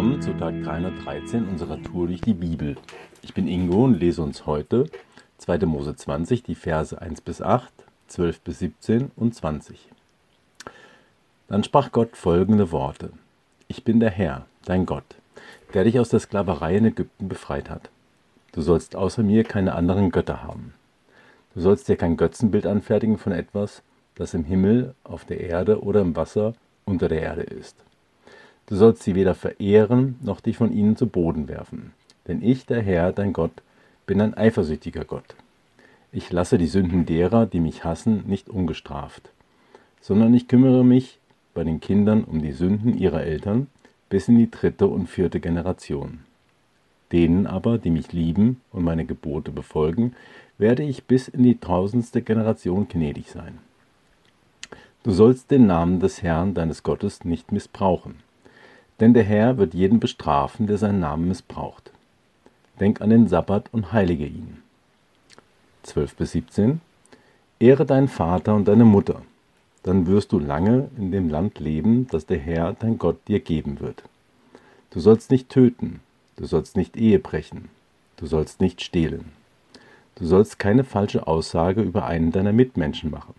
willkommen zu Tag 313 unserer Tour durch die Bibel. Ich bin Ingo und lese uns heute 2. Mose 20, die Verse 1 bis 8, 12 bis 17 und 20. Dann sprach Gott folgende Worte. Ich bin der Herr, dein Gott, der dich aus der Sklaverei in Ägypten befreit hat. Du sollst außer mir keine anderen Götter haben. Du sollst dir kein Götzenbild anfertigen von etwas, das im Himmel, auf der Erde oder im Wasser unter der Erde ist. Du sollst sie weder verehren, noch dich von ihnen zu Boden werfen. Denn ich, der Herr, dein Gott, bin ein eifersüchtiger Gott. Ich lasse die Sünden derer, die mich hassen, nicht ungestraft, sondern ich kümmere mich bei den Kindern um die Sünden ihrer Eltern bis in die dritte und vierte Generation. Denen aber, die mich lieben und meine Gebote befolgen, werde ich bis in die tausendste Generation gnädig sein. Du sollst den Namen des Herrn deines Gottes nicht missbrauchen denn der Herr wird jeden bestrafen, der seinen Namen missbraucht. Denk an den Sabbat und heilige ihn. 12 bis 17 Ehre deinen Vater und deine Mutter, dann wirst du lange in dem Land leben, das der Herr, dein Gott, dir geben wird. Du sollst nicht töten, du sollst nicht Ehe brechen, du sollst nicht stehlen. Du sollst keine falsche Aussage über einen deiner Mitmenschen machen.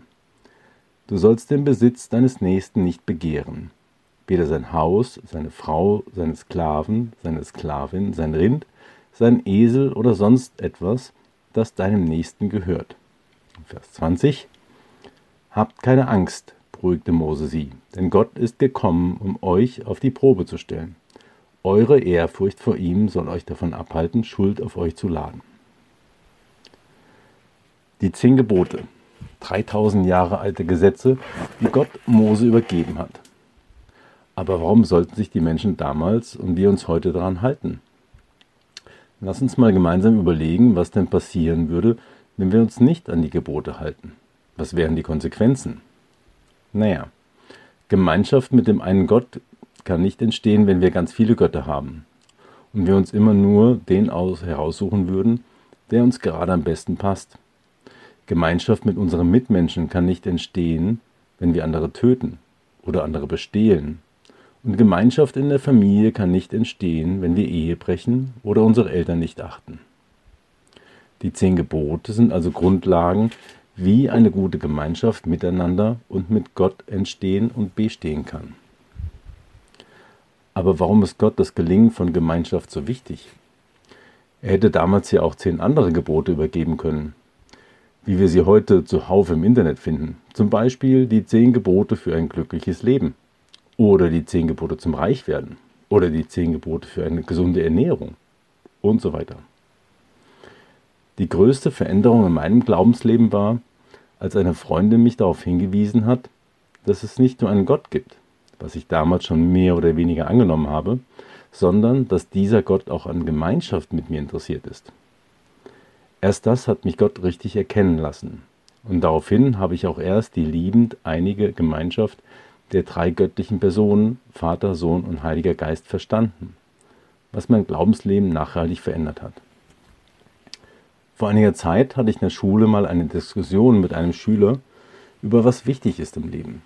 Du sollst den Besitz deines Nächsten nicht begehren weder sein Haus, seine Frau, seine Sklaven, seine Sklavin, sein Rind, sein Esel oder sonst etwas, das deinem Nächsten gehört. Vers 20. Habt keine Angst, beruhigte Mose sie, denn Gott ist gekommen, um euch auf die Probe zu stellen. Eure Ehrfurcht vor ihm soll euch davon abhalten, Schuld auf euch zu laden. Die zehn Gebote, 3000 Jahre alte Gesetze, die Gott Mose übergeben hat. Aber warum sollten sich die Menschen damals und wir uns heute daran halten? Lass uns mal gemeinsam überlegen, was denn passieren würde, wenn wir uns nicht an die Gebote halten. Was wären die Konsequenzen? Naja, Gemeinschaft mit dem einen Gott kann nicht entstehen, wenn wir ganz viele Götter haben und wir uns immer nur den aus heraussuchen würden, der uns gerade am besten passt. Gemeinschaft mit unseren Mitmenschen kann nicht entstehen, wenn wir andere töten oder andere bestehlen und Gemeinschaft in der Familie kann nicht entstehen, wenn wir Ehe brechen oder unsere Eltern nicht achten. Die zehn Gebote sind also Grundlagen, wie eine gute Gemeinschaft miteinander und mit Gott entstehen und bestehen kann. Aber warum ist Gott das Gelingen von Gemeinschaft so wichtig? Er hätte damals ja auch zehn andere Gebote übergeben können, wie wir sie heute zuhauf im Internet finden. Zum Beispiel die zehn Gebote für ein glückliches Leben. Oder die zehn Gebote zum Reichwerden. Oder die zehn Gebote für eine gesunde Ernährung. Und so weiter. Die größte Veränderung in meinem Glaubensleben war, als eine Freundin mich darauf hingewiesen hat, dass es nicht nur einen Gott gibt, was ich damals schon mehr oder weniger angenommen habe, sondern dass dieser Gott auch an Gemeinschaft mit mir interessiert ist. Erst das hat mich Gott richtig erkennen lassen. Und daraufhin habe ich auch erst die liebend einige Gemeinschaft der drei göttlichen Personen, Vater, Sohn und Heiliger Geist, verstanden, was mein Glaubensleben nachhaltig verändert hat. Vor einiger Zeit hatte ich in der Schule mal eine Diskussion mit einem Schüler über was wichtig ist im Leben.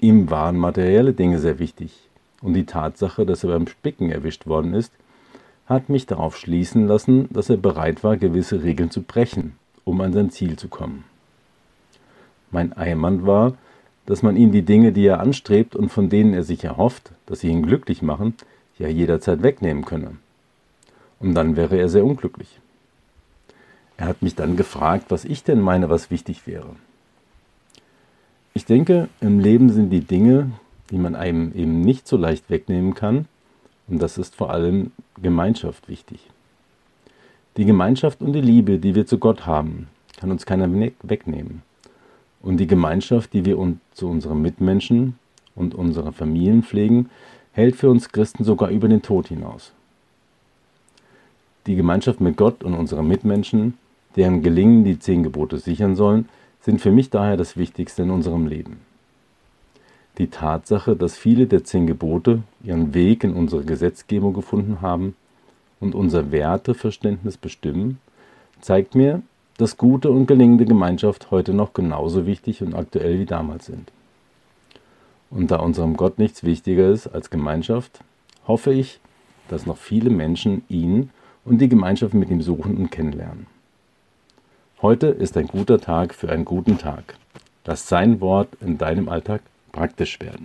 Ihm waren materielle Dinge sehr wichtig und die Tatsache, dass er beim Spicken erwischt worden ist, hat mich darauf schließen lassen, dass er bereit war, gewisse Regeln zu brechen, um an sein Ziel zu kommen. Mein Einwand war, dass man ihm die Dinge, die er anstrebt und von denen er sich erhofft, dass sie ihn glücklich machen, ja jederzeit wegnehmen könne. Und dann wäre er sehr unglücklich. Er hat mich dann gefragt, was ich denn meine, was wichtig wäre. Ich denke, im Leben sind die Dinge, die man einem eben nicht so leicht wegnehmen kann, und das ist vor allem Gemeinschaft wichtig. Die Gemeinschaft und die Liebe, die wir zu Gott haben, kann uns keiner wegnehmen. Und die Gemeinschaft, die wir zu unseren Mitmenschen und unserer Familien pflegen, hält für uns Christen sogar über den Tod hinaus. Die Gemeinschaft mit Gott und unseren Mitmenschen, deren Gelingen die zehn Gebote sichern sollen, sind für mich daher das Wichtigste in unserem Leben. Die Tatsache, dass viele der zehn Gebote ihren Weg in unsere Gesetzgebung gefunden haben und unser Werteverständnis bestimmen, zeigt mir, dass gute und gelingende Gemeinschaft heute noch genauso wichtig und aktuell wie damals sind. Und da unserem Gott nichts wichtiger ist als Gemeinschaft, hoffe ich, dass noch viele Menschen ihn und die Gemeinschaft mit ihm suchen und kennenlernen. Heute ist ein guter Tag für einen guten Tag. Lass sein Wort in deinem Alltag praktisch werden.